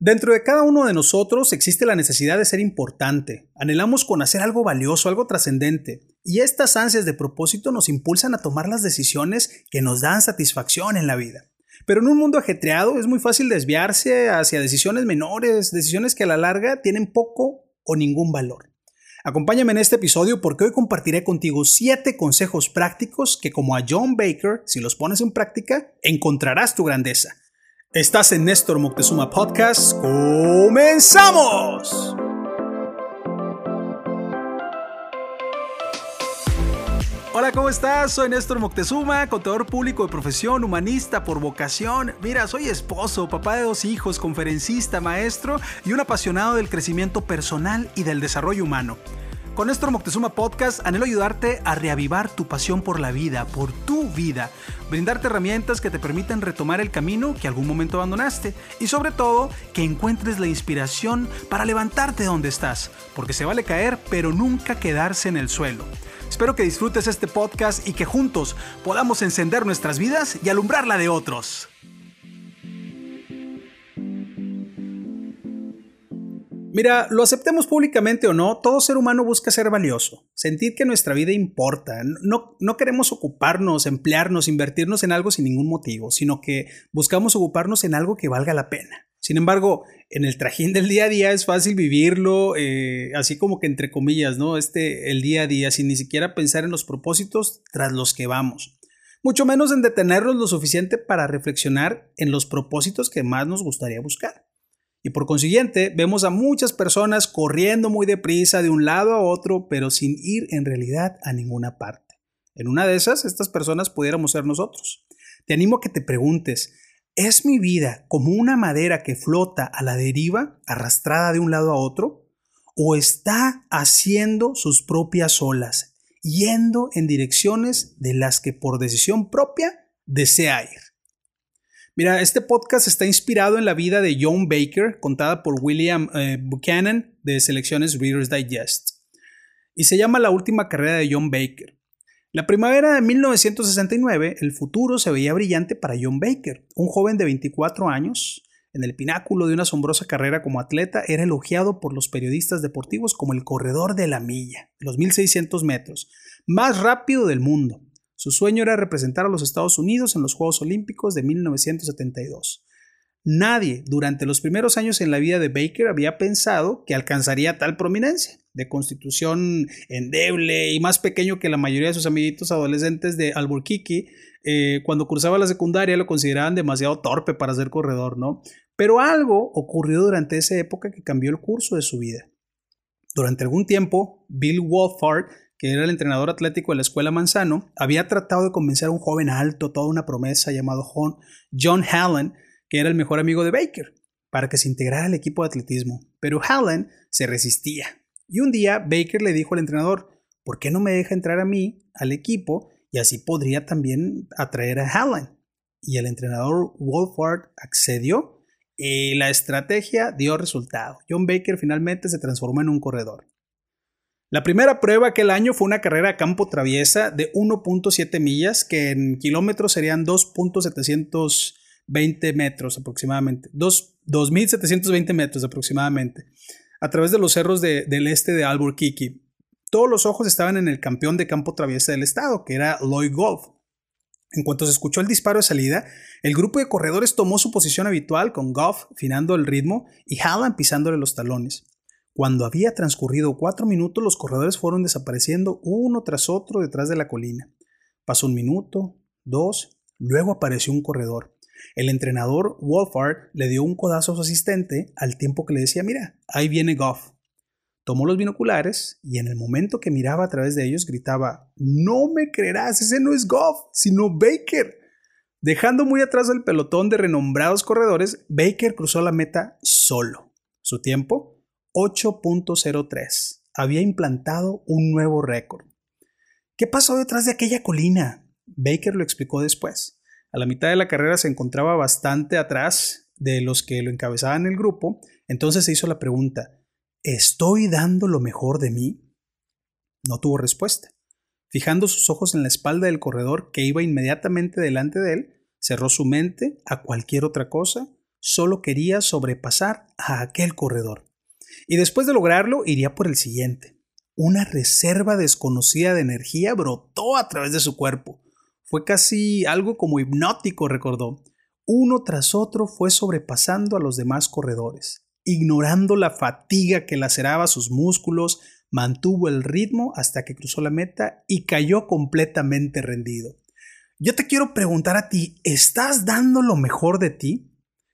Dentro de cada uno de nosotros existe la necesidad de ser importante. Anhelamos con hacer algo valioso, algo trascendente. Y estas ansias de propósito nos impulsan a tomar las decisiones que nos dan satisfacción en la vida. Pero en un mundo ajetreado es muy fácil desviarse hacia decisiones menores, decisiones que a la larga tienen poco o ningún valor. Acompáñame en este episodio porque hoy compartiré contigo 7 consejos prácticos que como a John Baker, si los pones en práctica, encontrarás tu grandeza. Estás en Néstor Moctezuma Podcast. ¡Comenzamos! Hola, ¿cómo estás? Soy Néstor Moctezuma, contador público de profesión, humanista por vocación. Mira, soy esposo, papá de dos hijos, conferencista, maestro y un apasionado del crecimiento personal y del desarrollo humano. Con Néstor Moctezuma Podcast anhelo ayudarte a reavivar tu pasión por la vida, por tu vida, brindarte herramientas que te permitan retomar el camino que algún momento abandonaste y sobre todo que encuentres la inspiración para levantarte donde estás, porque se vale caer pero nunca quedarse en el suelo. Espero que disfrutes este podcast y que juntos podamos encender nuestras vidas y alumbrar la de otros. Mira, lo aceptemos públicamente o no, todo ser humano busca ser valioso, sentir que nuestra vida importa. No, no queremos ocuparnos, emplearnos, invertirnos en algo sin ningún motivo, sino que buscamos ocuparnos en algo que valga la pena. Sin embargo, en el trajín del día a día es fácil vivirlo, eh, así como que entre comillas, ¿no? Este, el día a día, sin ni siquiera pensar en los propósitos tras los que vamos. Mucho menos en detenerlos lo suficiente para reflexionar en los propósitos que más nos gustaría buscar. Y por consiguiente, vemos a muchas personas corriendo muy deprisa de un lado a otro, pero sin ir en realidad a ninguna parte. En una de esas, estas personas pudiéramos ser nosotros. Te animo a que te preguntes, ¿es mi vida como una madera que flota a la deriva, arrastrada de un lado a otro? ¿O está haciendo sus propias olas, yendo en direcciones de las que por decisión propia desea ir? Mira, este podcast está inspirado en la vida de John Baker, contada por William eh, Buchanan de Selecciones Reader's Digest, y se llama La última carrera de John Baker. La primavera de 1969, el futuro se veía brillante para John Baker, un joven de 24 años. En el pináculo de una asombrosa carrera como atleta, era elogiado por los periodistas deportivos como el corredor de la milla, los 1600 metros, más rápido del mundo. Su sueño era representar a los Estados Unidos en los Juegos Olímpicos de 1972. Nadie durante los primeros años en la vida de Baker había pensado que alcanzaría tal prominencia. De constitución endeble y más pequeño que la mayoría de sus amiguitos adolescentes de Albuquerque, eh, cuando cursaba la secundaria lo consideraban demasiado torpe para ser corredor, ¿no? Pero algo ocurrió durante esa época que cambió el curso de su vida. Durante algún tiempo, Bill Wolfhard que era el entrenador atlético de la escuela Manzano, había tratado de convencer a un joven alto, toda una promesa llamado John Hallen, que era el mejor amigo de Baker, para que se integrara al equipo de atletismo. Pero Hallen se resistía. Y un día Baker le dijo al entrenador, ¿por qué no me deja entrar a mí al equipo y así podría también atraer a Hallen? Y el entrenador Wolford accedió y la estrategia dio resultado. John Baker finalmente se transformó en un corredor. La primera prueba aquel año fue una carrera a campo traviesa de 1.7 millas, que en kilómetros serían 2.720 metros aproximadamente, 2.720 metros aproximadamente, a través de los cerros del este de Albuquerque. Todos los ojos estaban en el campeón de campo traviesa del estado, que era Lloyd Golf. En cuanto se escuchó el disparo de salida, el grupo de corredores tomó su posición habitual con Goff finando el ritmo y Hallam pisándole los talones. Cuando había transcurrido cuatro minutos, los corredores fueron desapareciendo uno tras otro detrás de la colina. Pasó un minuto, dos, luego apareció un corredor. El entrenador Wolfhard le dio un codazo a su asistente al tiempo que le decía, mira, ahí viene Goff. Tomó los binoculares y en el momento que miraba a través de ellos gritaba, no me creerás, ese no es Goff, sino Baker. Dejando muy atrás el pelotón de renombrados corredores, Baker cruzó la meta solo. Su tiempo 8.03. Había implantado un nuevo récord. ¿Qué pasó detrás de aquella colina? Baker lo explicó después. A la mitad de la carrera se encontraba bastante atrás de los que lo encabezaban el grupo, entonces se hizo la pregunta, ¿estoy dando lo mejor de mí? No tuvo respuesta. Fijando sus ojos en la espalda del corredor que iba inmediatamente delante de él, cerró su mente a cualquier otra cosa solo quería sobrepasar a aquel corredor. Y después de lograrlo, iría por el siguiente. Una reserva desconocida de energía brotó a través de su cuerpo. Fue casi algo como hipnótico, recordó. Uno tras otro fue sobrepasando a los demás corredores. Ignorando la fatiga que laceraba sus músculos, mantuvo el ritmo hasta que cruzó la meta y cayó completamente rendido. Yo te quiero preguntar a ti, ¿estás dando lo mejor de ti?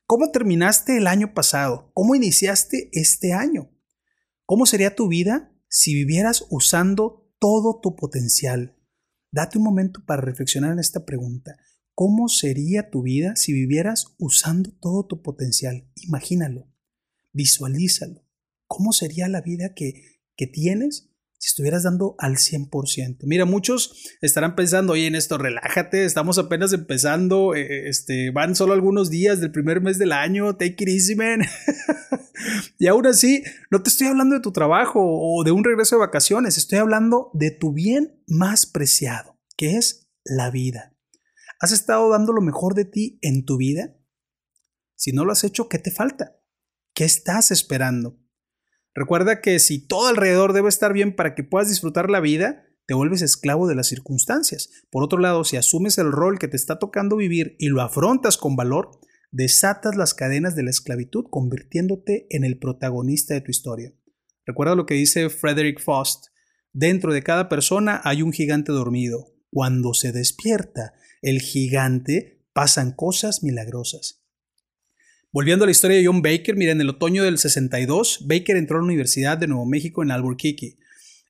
¿Cómo terminaste el año pasado? ¿Cómo iniciaste este año? ¿Cómo sería tu vida si vivieras usando todo tu potencial? Date un momento para reflexionar en esta pregunta. ¿Cómo sería tu vida si vivieras usando todo tu potencial? Imagínalo, visualízalo. ¿Cómo sería la vida que, que tienes si estuvieras dando al 100%. Mira, muchos estarán pensando, oye, en esto, relájate, estamos apenas empezando, eh, este, van solo algunos días del primer mes del año, take it easy, man. y aún así, no te estoy hablando de tu trabajo o de un regreso de vacaciones, estoy hablando de tu bien más preciado, que es la vida. ¿Has estado dando lo mejor de ti en tu vida? Si no lo has hecho, ¿qué te falta? ¿Qué estás esperando? Recuerda que si todo alrededor debe estar bien para que puedas disfrutar la vida, te vuelves esclavo de las circunstancias. Por otro lado, si asumes el rol que te está tocando vivir y lo afrontas con valor, desatas las cadenas de la esclavitud convirtiéndote en el protagonista de tu historia. Recuerda lo que dice Frederick Faust, dentro de cada persona hay un gigante dormido. Cuando se despierta el gigante, pasan cosas milagrosas. Volviendo a la historia de John Baker, mira, en el otoño del 62, Baker entró a la Universidad de Nuevo México en Albuquerque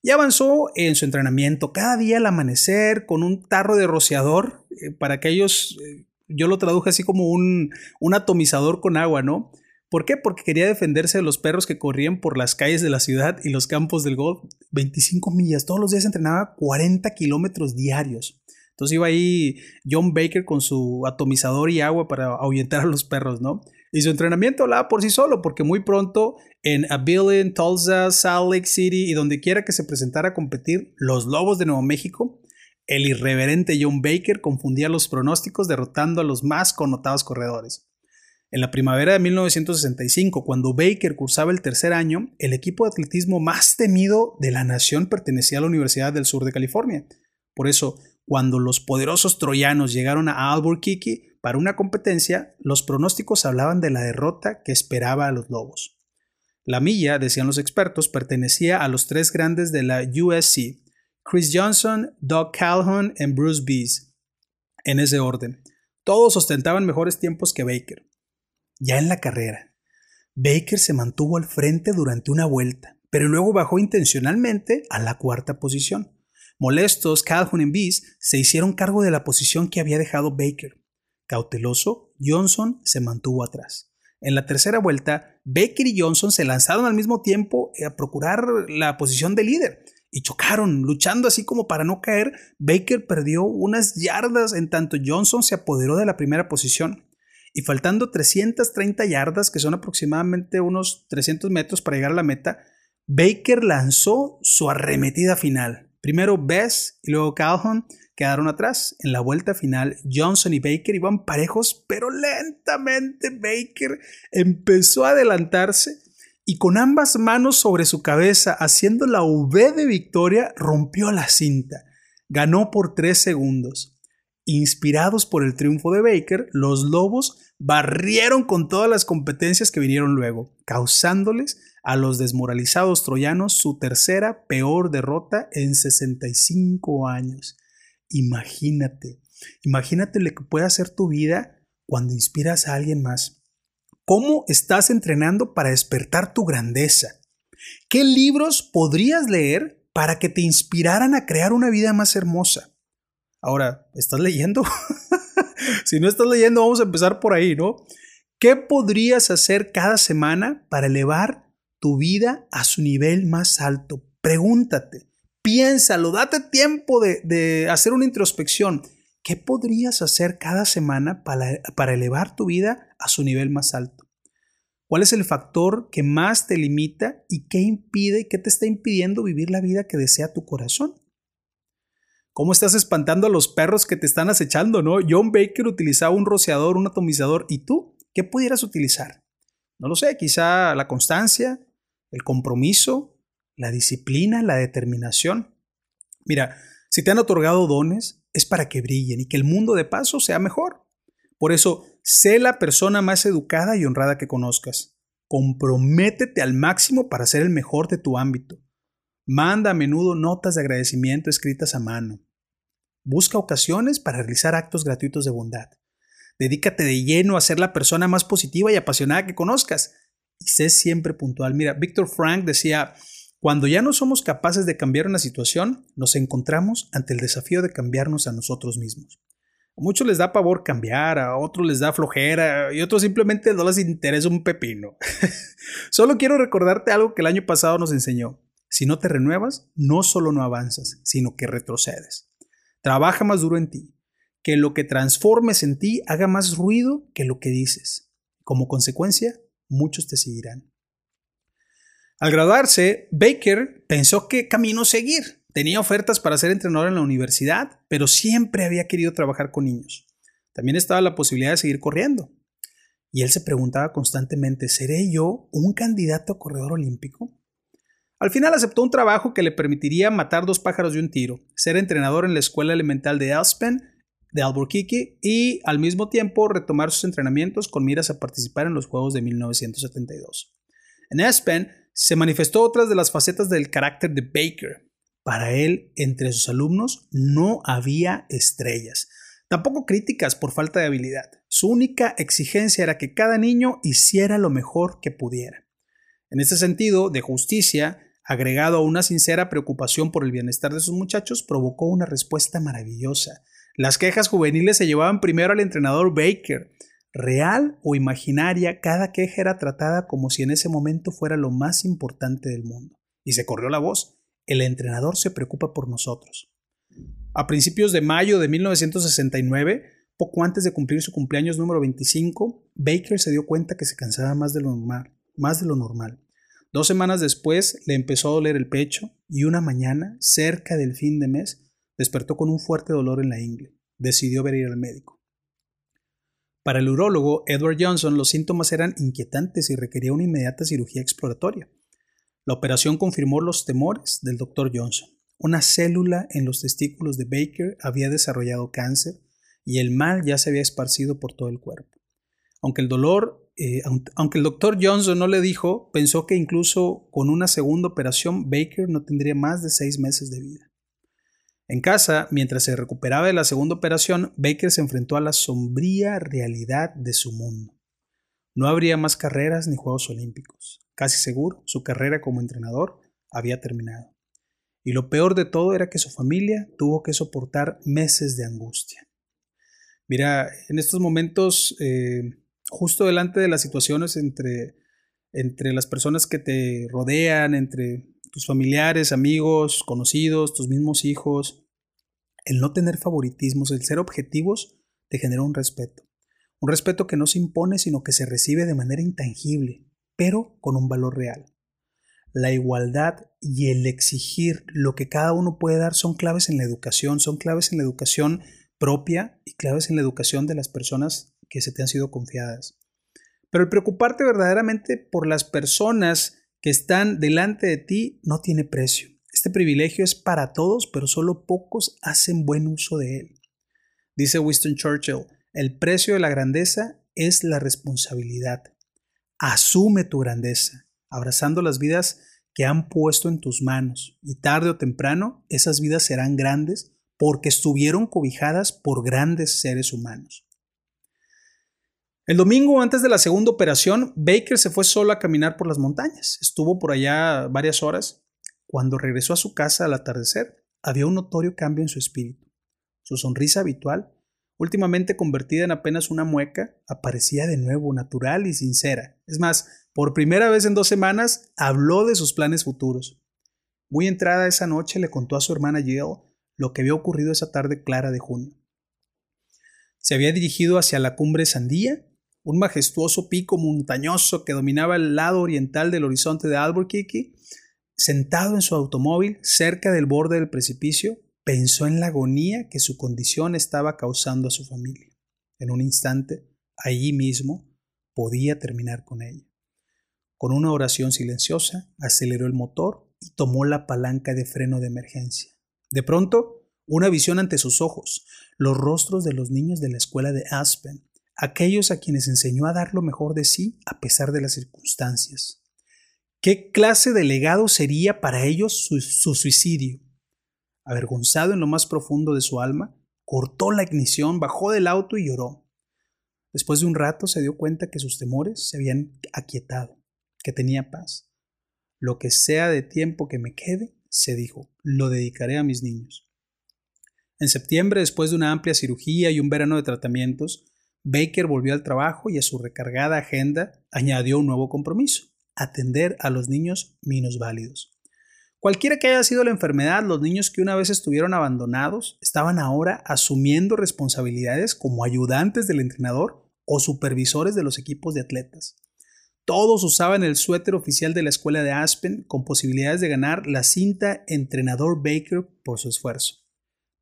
y avanzó en su entrenamiento cada día al amanecer con un tarro de rociador, eh, para aquellos, eh, yo lo traduje así como un, un atomizador con agua, ¿no? ¿Por qué? Porque quería defenderse de los perros que corrían por las calles de la ciudad y los campos del golf. 25 millas, todos los días entrenaba 40 kilómetros diarios. Entonces iba ahí John Baker con su atomizador y agua para ahuyentar a los perros, ¿no? Y su entrenamiento hablaba por sí solo, porque muy pronto en Abilene, Tulsa, Salt Lake City y donde quiera que se presentara a competir, los Lobos de Nuevo México, el irreverente John Baker confundía los pronósticos derrotando a los más connotados corredores. En la primavera de 1965, cuando Baker cursaba el tercer año, el equipo de atletismo más temido de la nación pertenecía a la Universidad del Sur de California. Por eso, cuando los poderosos troyanos llegaron a Albuquerque, para una competencia, los pronósticos hablaban de la derrota que esperaba a los Lobos. La milla, decían los expertos, pertenecía a los tres grandes de la USC, Chris Johnson, Doug Calhoun y Bruce Bees, en ese orden. Todos ostentaban mejores tiempos que Baker. Ya en la carrera, Baker se mantuvo al frente durante una vuelta, pero luego bajó intencionalmente a la cuarta posición. Molestos, Calhoun y Bees se hicieron cargo de la posición que había dejado Baker. Cauteloso, Johnson se mantuvo atrás. En la tercera vuelta, Baker y Johnson se lanzaron al mismo tiempo a procurar la posición de líder y chocaron, luchando así como para no caer. Baker perdió unas yardas en tanto Johnson se apoderó de la primera posición. Y faltando 330 yardas, que son aproximadamente unos 300 metros para llegar a la meta, Baker lanzó su arremetida final. Primero Bess y luego Calhoun quedaron atrás. En la vuelta final, Johnson y Baker iban parejos, pero lentamente Baker empezó a adelantarse y con ambas manos sobre su cabeza, haciendo la V de victoria, rompió la cinta. Ganó por tres segundos. Inspirados por el triunfo de Baker, los Lobos barrieron con todas las competencias que vinieron luego, causándoles a los desmoralizados troyanos su tercera peor derrota en 65 años. Imagínate, imagínate lo que puede hacer tu vida cuando inspiras a alguien más. ¿Cómo estás entrenando para despertar tu grandeza? ¿Qué libros podrías leer para que te inspiraran a crear una vida más hermosa? Ahora, ¿estás leyendo? si no estás leyendo, vamos a empezar por ahí, ¿no? ¿Qué podrías hacer cada semana para elevar tu vida a su nivel más alto? Pregúntate. Piénsalo, date tiempo de, hacer una introspección. ¿Qué podrías hacer cada semana para, para elevar tu vida a su nivel más alto? ¿Cuál es el factor que más te limita y qué impide y qué te está impidiendo vivir la vida que desea tu corazón? ¿Cómo estás espantando a los perros que te están acechando, no? John Baker utilizaba un rociador, un atomizador, ¿y tú? ¿qué pudieras utilizar? No lo sé, quizá la constancia, el compromiso, la disciplina, la determinación. Mira, si te han otorgado dones, es para que brillen y que el mundo de paso sea mejor. Por eso, sé la persona más educada y honrada que conozcas. Comprométete al máximo para ser el mejor de tu ámbito. Manda a menudo notas de agradecimiento escritas a mano. Busca ocasiones para realizar actos gratuitos de bondad. Dedícate de lleno a ser la persona más positiva y apasionada que conozcas. Y sé siempre puntual. Mira, Víctor Frank decía, cuando ya no somos capaces de cambiar una situación, nos encontramos ante el desafío de cambiarnos a nosotros mismos. A muchos les da pavor cambiar, a otros les da flojera y a otros simplemente no les interesa un pepino. solo quiero recordarte algo que el año pasado nos enseñó. Si no te renuevas, no solo no avanzas, sino que retrocedes. Trabaja más duro en ti. Que lo que transformes en ti haga más ruido que lo que dices. Como consecuencia, muchos te seguirán. Al graduarse, Baker pensó qué camino seguir. Tenía ofertas para ser entrenador en la universidad, pero siempre había querido trabajar con niños. También estaba la posibilidad de seguir corriendo. Y él se preguntaba constantemente, ¿seré yo un candidato a corredor olímpico? Al final aceptó un trabajo que le permitiría matar dos pájaros de un tiro, ser entrenador en la escuela elemental de Aspen, de Albuquerque, y al mismo tiempo retomar sus entrenamientos con miras a participar en los Juegos de 1972. En Aspen se manifestó otras de las facetas del carácter de Baker. Para él, entre sus alumnos, no había estrellas, tampoco críticas por falta de habilidad. Su única exigencia era que cada niño hiciera lo mejor que pudiera. En este sentido, de justicia, agregado a una sincera preocupación por el bienestar de sus muchachos, provocó una respuesta maravillosa. Las quejas juveniles se llevaban primero al entrenador Baker, real o imaginaria, cada queja era tratada como si en ese momento fuera lo más importante del mundo. Y se corrió la voz. El entrenador se preocupa por nosotros. A principios de mayo de 1969, poco antes de cumplir su cumpleaños número 25, Baker se dio cuenta que se cansaba más de lo normal. Más de lo normal. Dos semanas después le empezó a doler el pecho y una mañana, cerca del fin de mes, despertó con un fuerte dolor en la ingle. Decidió ver ir al médico. Para el urólogo Edward Johnson los síntomas eran inquietantes y requería una inmediata cirugía exploratoria. La operación confirmó los temores del doctor Johnson. Una célula en los testículos de Baker había desarrollado cáncer y el mal ya se había esparcido por todo el cuerpo. Aunque el dolor, eh, aunque el doctor Johnson no le dijo, pensó que incluso con una segunda operación Baker no tendría más de seis meses de vida. En casa, mientras se recuperaba de la segunda operación, Baker se enfrentó a la sombría realidad de su mundo. No habría más carreras ni Juegos Olímpicos. Casi seguro, su carrera como entrenador había terminado. Y lo peor de todo era que su familia tuvo que soportar meses de angustia. Mira, en estos momentos, eh, justo delante de las situaciones entre, entre las personas que te rodean, entre tus familiares, amigos, conocidos, tus mismos hijos. El no tener favoritismos, el ser objetivos, te genera un respeto. Un respeto que no se impone, sino que se recibe de manera intangible, pero con un valor real. La igualdad y el exigir lo que cada uno puede dar son claves en la educación, son claves en la educación propia y claves en la educación de las personas que se te han sido confiadas. Pero el preocuparte verdaderamente por las personas que están delante de ti no tiene precio. Este privilegio es para todos, pero solo pocos hacen buen uso de él. Dice Winston Churchill, el precio de la grandeza es la responsabilidad. Asume tu grandeza, abrazando las vidas que han puesto en tus manos, y tarde o temprano esas vidas serán grandes porque estuvieron cobijadas por grandes seres humanos. El domingo antes de la segunda operación, Baker se fue solo a caminar por las montañas. Estuvo por allá varias horas. Cuando regresó a su casa al atardecer, había un notorio cambio en su espíritu. Su sonrisa habitual, últimamente convertida en apenas una mueca, aparecía de nuevo natural y sincera. Es más, por primera vez en dos semanas, habló de sus planes futuros. Muy entrada esa noche le contó a su hermana Jill lo que había ocurrido esa tarde clara de junio. Se había dirigido hacia la cumbre Sandía un majestuoso pico montañoso que dominaba el lado oriental del horizonte de Albuquerque, sentado en su automóvil cerca del borde del precipicio, pensó en la agonía que su condición estaba causando a su familia. En un instante, allí mismo, podía terminar con ella. Con una oración silenciosa, aceleró el motor y tomó la palanca de freno de emergencia. De pronto, una visión ante sus ojos, los rostros de los niños de la escuela de Aspen, aquellos a quienes enseñó a dar lo mejor de sí a pesar de las circunstancias. ¿Qué clase de legado sería para ellos su, su, suicidio? Avergonzado en lo más profundo de su alma, cortó la ignición, bajó del auto y lloró. Después de un rato se dio cuenta que sus temores se habían aquietado, que tenía paz. Lo que sea de tiempo que me quede, se dijo, lo dedicaré a mis niños. En septiembre, después de una amplia cirugía y un verano de tratamientos, Baker volvió al trabajo y a su recargada agenda añadió un nuevo compromiso, atender a los niños minusválidos. Cualquiera que haya sido la enfermedad, los niños que una vez estuvieron abandonados estaban ahora asumiendo responsabilidades como ayudantes del entrenador o supervisores de los equipos de atletas. Todos usaban el suéter oficial de la escuela de Aspen con posibilidades de ganar la cinta Entrenador Baker por su esfuerzo.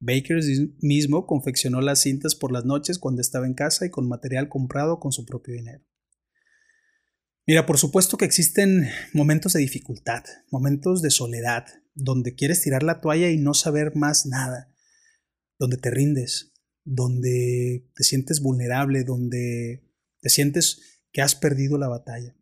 Baker mismo confeccionó las cintas por las noches cuando estaba en casa y con material comprado con su propio dinero. Mira, por supuesto que existen momentos de dificultad, momentos de soledad, donde quieres tirar la toalla y no saber más nada, donde te rindes, donde te sientes vulnerable, donde te sientes que has perdido la batalla.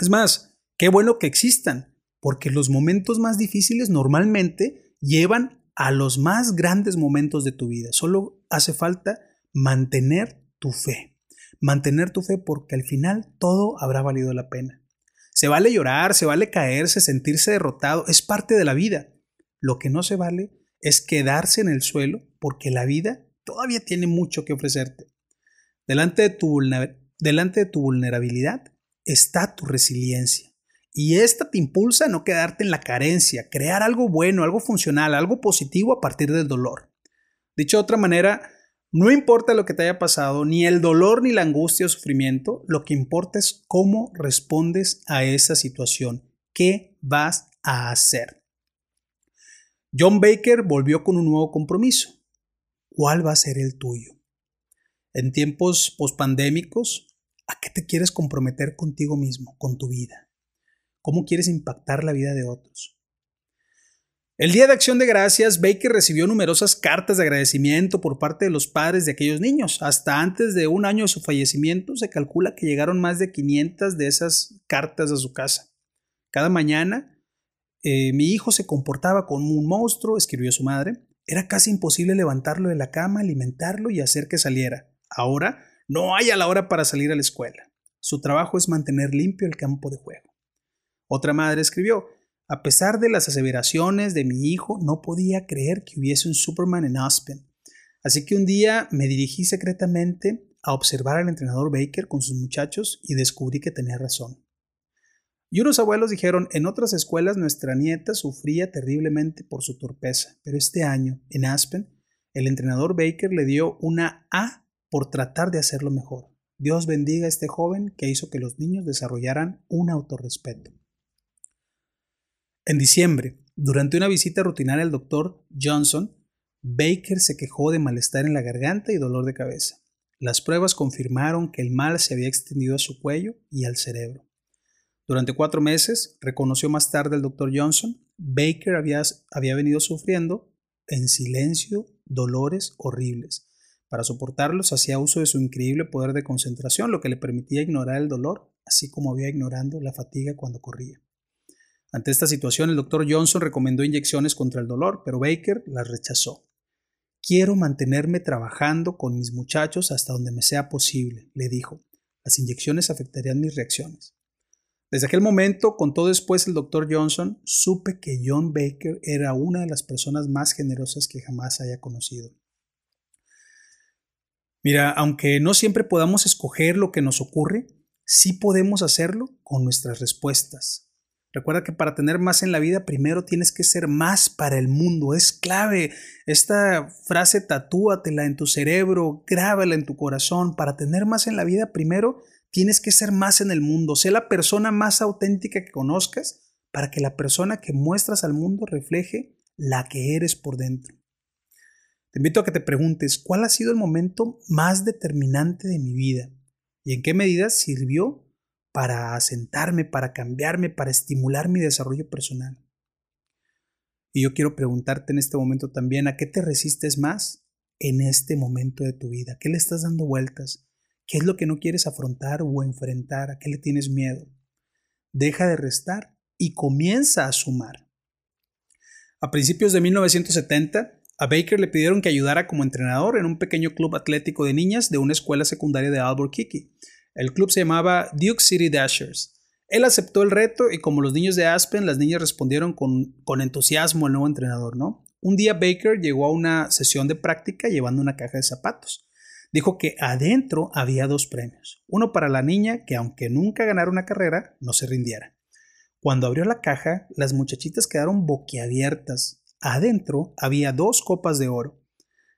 Es más, qué bueno que existan, porque los momentos más difíciles normalmente llevan a los más grandes momentos de tu vida. Solo hace falta mantener tu fe. Mantener tu fe porque al final todo habrá valido la pena. Se vale llorar, se vale caerse, sentirse derrotado, es parte de la vida. Lo que no se vale es quedarse en el suelo porque la vida todavía tiene mucho que ofrecerte. Delante de tu, delante de tu vulnerabilidad está tu resiliencia. Y esta te impulsa a no quedarte en la carencia, crear algo bueno, algo funcional, algo positivo a partir del dolor. Dicho de otra manera, no importa lo que te haya pasado, ni el dolor, ni la angustia o sufrimiento, lo que importa es cómo respondes a esa situación. ¿Qué vas a hacer? John Baker volvió con un nuevo compromiso. ¿Cuál va a ser el tuyo? En tiempos pospandémicos, ¿a qué te quieres comprometer contigo mismo, con tu vida? ¿Cómo quieres impactar la vida de otros? El Día de Acción de Gracias, Baker recibió numerosas cartas de agradecimiento por parte de los padres de aquellos niños. Hasta antes de un año de su fallecimiento, se calcula que llegaron más de 500 de esas cartas a su casa. Cada mañana, eh, mi hijo se comportaba como un monstruo, escribió su madre. Era casi imposible levantarlo de la cama, alimentarlo y hacer que saliera. Ahora, no hay a la hora para salir a la escuela. Su trabajo es mantener limpio el campo de juego. Otra madre escribió, a pesar de las aseveraciones de mi hijo, no podía creer que hubiese un Superman en Aspen. Así que un día me dirigí secretamente a observar al entrenador Baker con sus muchachos y descubrí que tenía razón. Y unos abuelos dijeron, en otras escuelas nuestra nieta sufría terriblemente por su torpeza, pero este año, en Aspen, el entrenador Baker le dio una A por tratar de hacerlo mejor. Dios bendiga a este joven que hizo que los niños desarrollaran un autorrespeto. En diciembre, durante una visita rutinaria al doctor Johnson, Baker se quejó de malestar en la garganta y dolor de cabeza. Las pruebas confirmaron que el mal se había extendido a su cuello y al cerebro. Durante cuatro meses, reconoció más tarde el doctor Johnson, Baker había, venido sufriendo en silencio dolores horribles. Para soportarlos hacía uso de su increíble poder de concentración, lo que le permitía ignorar el dolor, así como había ignorando la fatiga cuando corría. Ante esta situación, el doctor Johnson recomendó inyecciones contra el dolor, pero Baker las rechazó. Quiero mantenerme trabajando con mis muchachos hasta donde me sea posible, le dijo. Las inyecciones afectarían mis reacciones. Desde aquel momento, contó después el doctor Johnson, supe que John Baker era una de las personas más generosas que jamás haya conocido. Mira, aunque no siempre podamos escoger lo que nos ocurre, sí podemos hacerlo con nuestras respuestas, Recuerda que para tener más en la vida, primero tienes que ser más para el mundo. Es clave. Esta frase tatúatela en tu cerebro, grábala en tu corazón. Para tener más en la vida, primero tienes que ser más en el mundo. Sé la persona más auténtica que conozcas para que la persona que muestras al mundo refleje la que eres por dentro. Te invito a que te preguntes, ¿cuál ha sido el momento más determinante de mi vida? y en qué medida sirvió para asentarme, para cambiarme, para estimular mi desarrollo personal. Y yo quiero preguntarte en este momento también, ¿a qué te resistes más en este momento de tu vida? ¿Qué le estás dando vueltas? ¿Qué es lo que no quieres afrontar o enfrentar? ¿A qué le tienes miedo? Deja de restar y comienza a sumar. A principios de 1970, a Baker le pidieron que ayudara como entrenador en un pequeño club atlético de niñas de una escuela secundaria de Albuquerque. El club se llamaba Duke City Dashers. Él aceptó el reto y como los niños de Aspen, las niñas respondieron con, entusiasmo al nuevo entrenador, ¿no? Un día Baker llegó a una sesión de práctica llevando una caja de zapatos. Dijo que adentro había dos premios. Uno para la niña que aunque nunca ganara una carrera, no se rindiera. Cuando abrió la caja, las muchachitas quedaron boquiabiertas. Adentro había dos copas de oro.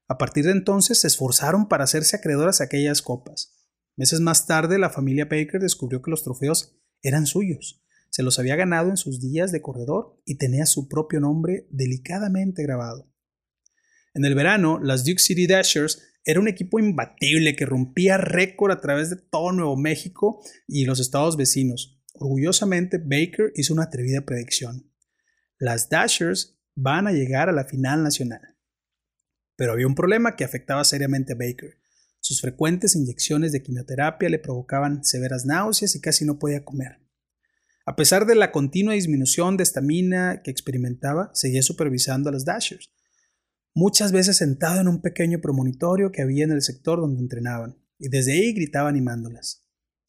A partir de entonces se esforzaron para hacerse acreedoras a aquellas copas. Meses más tarde, la familia Baker descubrió que los trofeos eran suyos. Se los había ganado en sus días de corredor y tenía su propio nombre delicadamente grabado. En el verano, las Duke City Dashers era un equipo imbatible que rompía récord a través de todo Nuevo México y los estados vecinos. Orgullosamente, Baker hizo una atrevida predicción. Las Dashers van a llegar a la final nacional. Pero había un problema que afectaba seriamente a Baker. Sus frecuentes inyecciones de quimioterapia le provocaban severas náuseas y casi no podía comer. A pesar de la continua disminución de estamina que experimentaba, seguía supervisando a los Dashers, muchas veces sentado en un pequeño promonitorio que había en el sector donde entrenaban, y desde ahí gritaba animándolas.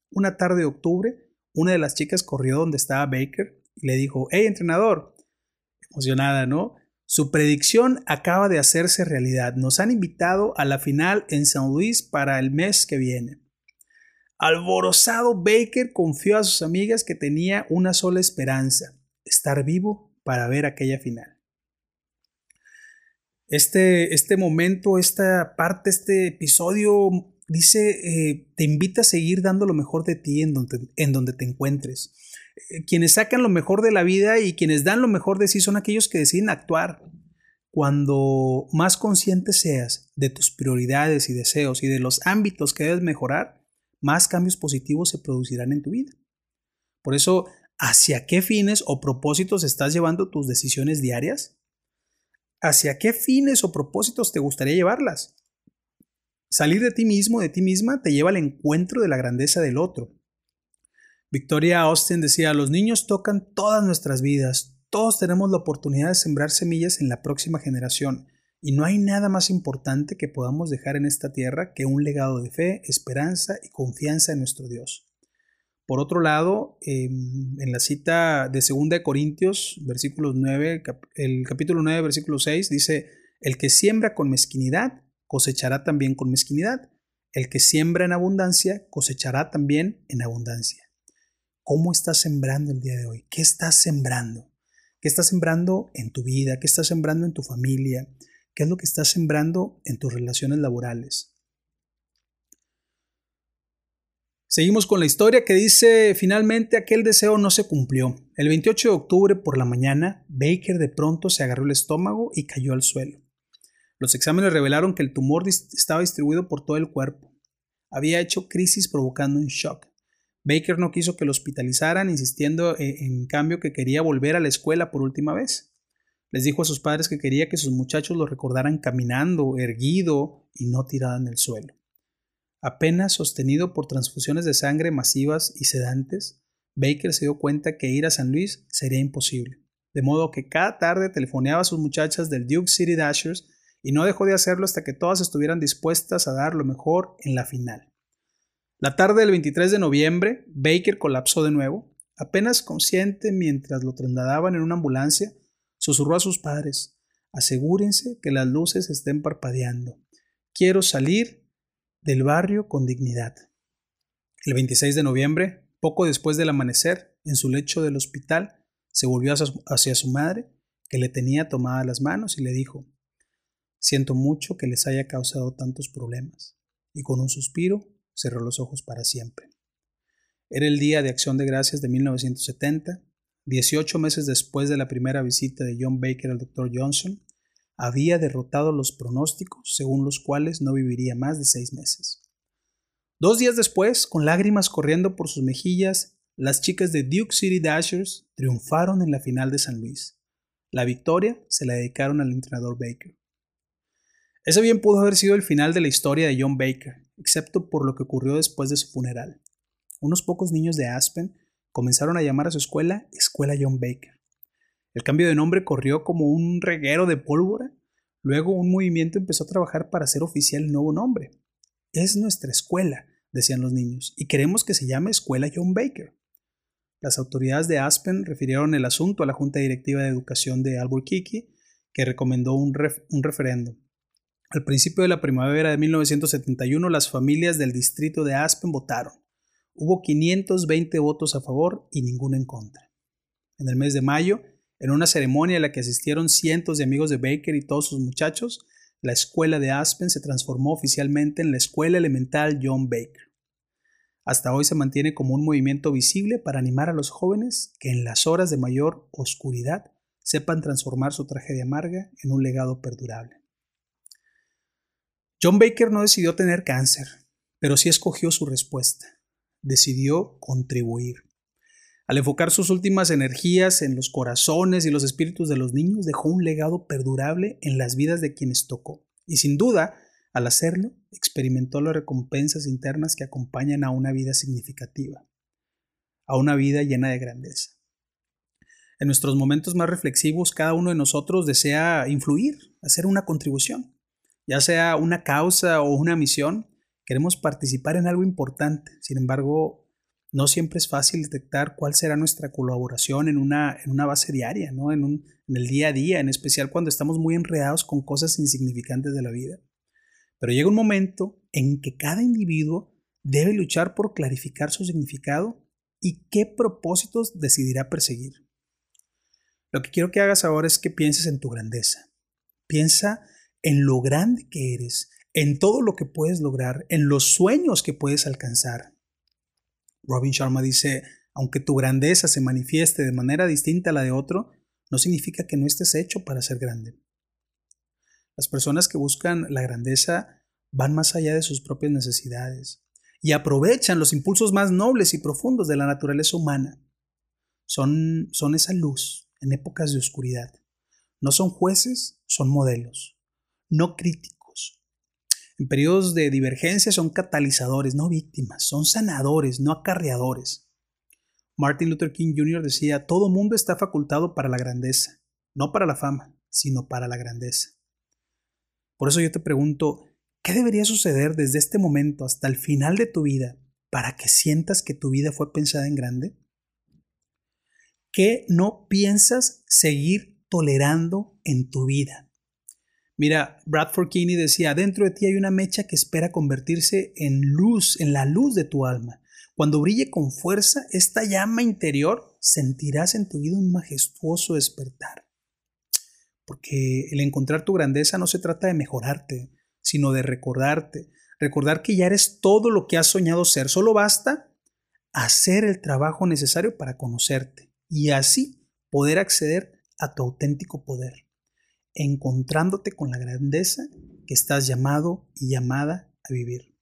Una tarde de octubre, una de las chicas corrió donde estaba Baker y le dijo, ¡Hey, entrenador! Emocionada, ¿no? Su predicción acaba de hacerse realidad. Nos han invitado a la final en San Luis para el mes que viene. Alborozado, Baker confió a sus amigas que tenía una sola esperanza, estar vivo para ver aquella final. Este, este momento, esta parte, este episodio dice, eh, te invita a seguir dando lo mejor de ti en donde, en donde te encuentres. Eh, quienes sacan lo mejor de la vida y quienes dan lo mejor de sí son aquellos que deciden actuar. Cuando más consciente seas de tus prioridades y deseos y de los ámbitos que debes mejorar, más cambios positivos se producirán en tu vida. Por eso, ¿hacia qué fines o propósitos estás llevando tus decisiones diarias? ¿Hacia qué fines o propósitos te gustaría llevarlas? Salir de ti mismo, de ti misma, te lleva al encuentro de la grandeza del otro. Victoria Austin decía, los niños tocan todas nuestras vidas, todos tenemos la oportunidad de sembrar semillas en la próxima generación, y no hay nada más importante que podamos dejar en esta tierra que un legado de fe, esperanza y confianza en nuestro Dios. Por otro lado, em, en la cita de 2 Corintios, versículos 9, el capítulo 9, versículo 6, dice, el que siembra con mezquinidad, cosechará también con mezquinidad. El que siembra en abundancia, cosechará también en abundancia. ¿Cómo estás sembrando el día de hoy? ¿Qué estás sembrando? ¿Qué estás sembrando en tu vida? ¿Qué estás sembrando en tu familia? ¿Qué es lo que estás sembrando en tus relaciones laborales? Seguimos con la historia que dice, finalmente aquel deseo no se cumplió. El 28 de octubre por la mañana, Baker de pronto se agarró el estómago y cayó al suelo. Los exámenes revelaron que el tumor estaba distribuido por todo el cuerpo. Había hecho crisis provocando un shock. Baker no quiso que lo hospitalizaran, insistiendo eh, en, cambio que quería volver a la escuela por última vez. Les dijo a sus padres que quería que sus muchachos lo recordaran caminando, erguido y no tirado en el suelo. Apenas sostenido por transfusiones de sangre masivas y sedantes, Baker se dio cuenta que ir a San Luis sería imposible, de modo que cada tarde telefoneaba a sus muchachas del Duke City Dashers y no dejó de hacerlo hasta que todas estuvieran dispuestas a dar lo mejor en la final. La tarde del 23 de noviembre, Baker colapsó de nuevo. Apenas consciente mientras lo trasladaban en una ambulancia, susurró a sus padres, asegúrense que las luces estén parpadeando. Quiero salir del barrio con dignidad. El 26 de noviembre, poco después del amanecer, en su lecho del hospital, se volvió hacia su madre, que le tenía tomadas las manos, y le dijo, Siento mucho que les haya causado tantos problemas. Y con un suspiro cerró los ojos para siempre. Era el día de Acción de Gracias de 1970, 18 meses después de la primera visita de John Baker al Dr. Johnson, había derrotado los pronósticos según los cuales no viviría más de seis meses. Dos días después, con lágrimas corriendo por sus mejillas, las chicas de Duke City Dashers triunfaron en la final de San Luis. La victoria se la dedicaron al entrenador Baker. Ese bien pudo haber sido el final de la historia de John Baker, excepto por lo que ocurrió después de su funeral. Unos pocos niños de Aspen comenzaron a llamar a su escuela Escuela John Baker. El cambio de nombre corrió como un reguero de pólvora. Luego un movimiento empezó a trabajar para hacer oficial el nuevo nombre. Es nuestra escuela, decían los niños, y queremos que se llame Escuela John Baker. Las autoridades de Aspen refirieron el asunto a la Junta Directiva de Educación de Albuquerque, que recomendó un, un referéndum. Al principio de la primavera de 1971, las familias del distrito de Aspen votaron. Hubo 520 votos a favor y ninguno en contra. En el mes de mayo, en una ceremonia a la que asistieron cientos de amigos de Baker y todos sus muchachos, la escuela de Aspen se transformó oficialmente en la Escuela Elemental John Baker. Hasta hoy se mantiene como un movimiento visible para animar a los jóvenes que en las horas de mayor oscuridad sepan transformar su tragedia amarga en un legado perdurable. John Baker no decidió tener cáncer, pero sí escogió su respuesta. Decidió contribuir. Al enfocar sus últimas energías en los corazones y los espíritus de los niños, dejó un legado perdurable en las vidas de quienes tocó. Y sin duda, al hacerlo, experimentó las recompensas internas que acompañan a una vida significativa, a una vida llena de grandeza. En nuestros momentos más reflexivos, cada uno de nosotros desea influir, hacer una contribución, ya sea una causa o una misión. Queremos participar en algo importante. Sin embargo, no siempre es fácil detectar cuál será nuestra colaboración en una, en una base diaria, ¿no? En, un, en el día a día, en especial cuando estamos muy enredados con cosas insignificantes de la vida. Pero llega un momento en que cada individuo debe luchar por clarificar su significado y qué propósitos decidirá perseguir. Lo que quiero que hagas ahora es que pienses en tu grandeza. Piensa en lo grande que eres, en todo lo que puedes lograr, en los sueños que puedes alcanzar. Robin Sharma dice, aunque tu grandeza se manifieste de manera distinta a la de otro, no significa que no estés hecho para ser grande. Las personas que buscan la grandeza van más allá de sus propias necesidades y aprovechan los impulsos más nobles y profundos de la naturaleza humana. Son, son esa luz en épocas de oscuridad. No son jueces, son modelos, no críticos en periodos de divergencia son catalizadores, no víctimas, son sanadores, no acarreadores. Martin Luther King Jr. decía, todo mundo está facultado para la grandeza, no para la fama, sino para la grandeza. Por eso yo te pregunto, ¿qué debería suceder desde este momento hasta el final de tu vida para que sientas que tu vida fue pensada en grande? ¿Qué no piensas seguir tolerando en tu vida? Mira, Bradford Kinney decía, dentro de ti hay una mecha que espera convertirse en luz, en la luz de tu alma. Cuando brille con fuerza esta llama interior, sentirás en tu vida un majestuoso despertar. Porque el encontrar tu grandeza no se trata de mejorarte, sino de recordarte, recordar que ya eres todo lo que has soñado ser. Solo basta hacer el trabajo necesario para conocerte y así poder acceder a tu auténtico poder encontrándote con la grandeza que estás llamado y llamada a vivir.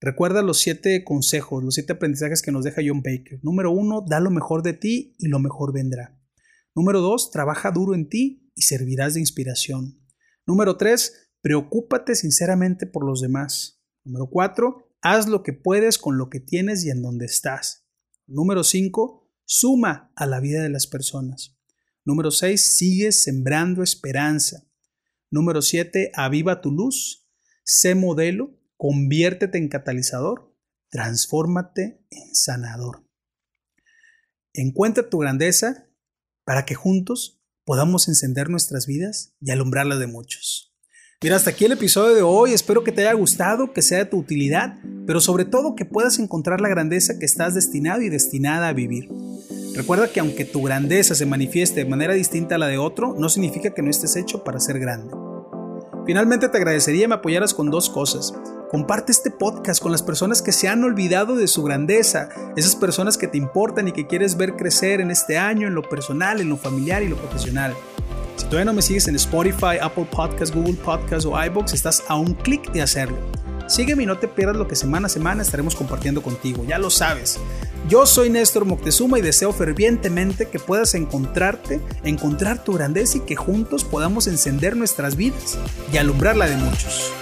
Recuerda los siete consejos, los siete aprendizajes que nos deja John Baker. Número uno, da lo mejor de ti y lo mejor vendrá. Número dos, trabaja duro en ti y servirás de inspiración. Número tres, preocúpate sinceramente por los demás. Número cuatro, haz lo que puedes con lo que tienes y en donde estás. Número cinco, suma a la vida de las personas. Número 6, sigue sembrando esperanza. Número 7, aviva tu luz. Sé modelo, conviértete en catalizador, transfórmate en sanador. Encuentra tu grandeza para que juntos podamos encender nuestras vidas y alumbrarlas de muchos. Mira, hasta aquí el episodio de hoy. Espero que te haya gustado, que sea de tu utilidad, pero sobre todo que puedas encontrar la grandeza que estás destinado y destinada a vivir. Recuerda que aunque tu grandeza se manifieste de manera distinta a la de otro, no significa que no estés hecho para ser grande. Finalmente te agradecería me apoyaras con dos cosas. Comparte este podcast con las personas que se han olvidado de su grandeza, esas personas que te importan y que quieres ver crecer en este año, en lo personal, en lo familiar y lo profesional. Si todavía no me sigues en Spotify, Apple Podcasts, Google Podcasts o iBox, estás a un clic de hacerlo. Sígueme y no te pierdas lo que semana a semana estaremos compartiendo contigo, ya lo sabes. Yo soy Néstor Moctezuma y deseo fervientemente que puedas encontrarte, encontrar tu grandeza y que juntos podamos encender nuestras vidas y alumbrar la de muchos.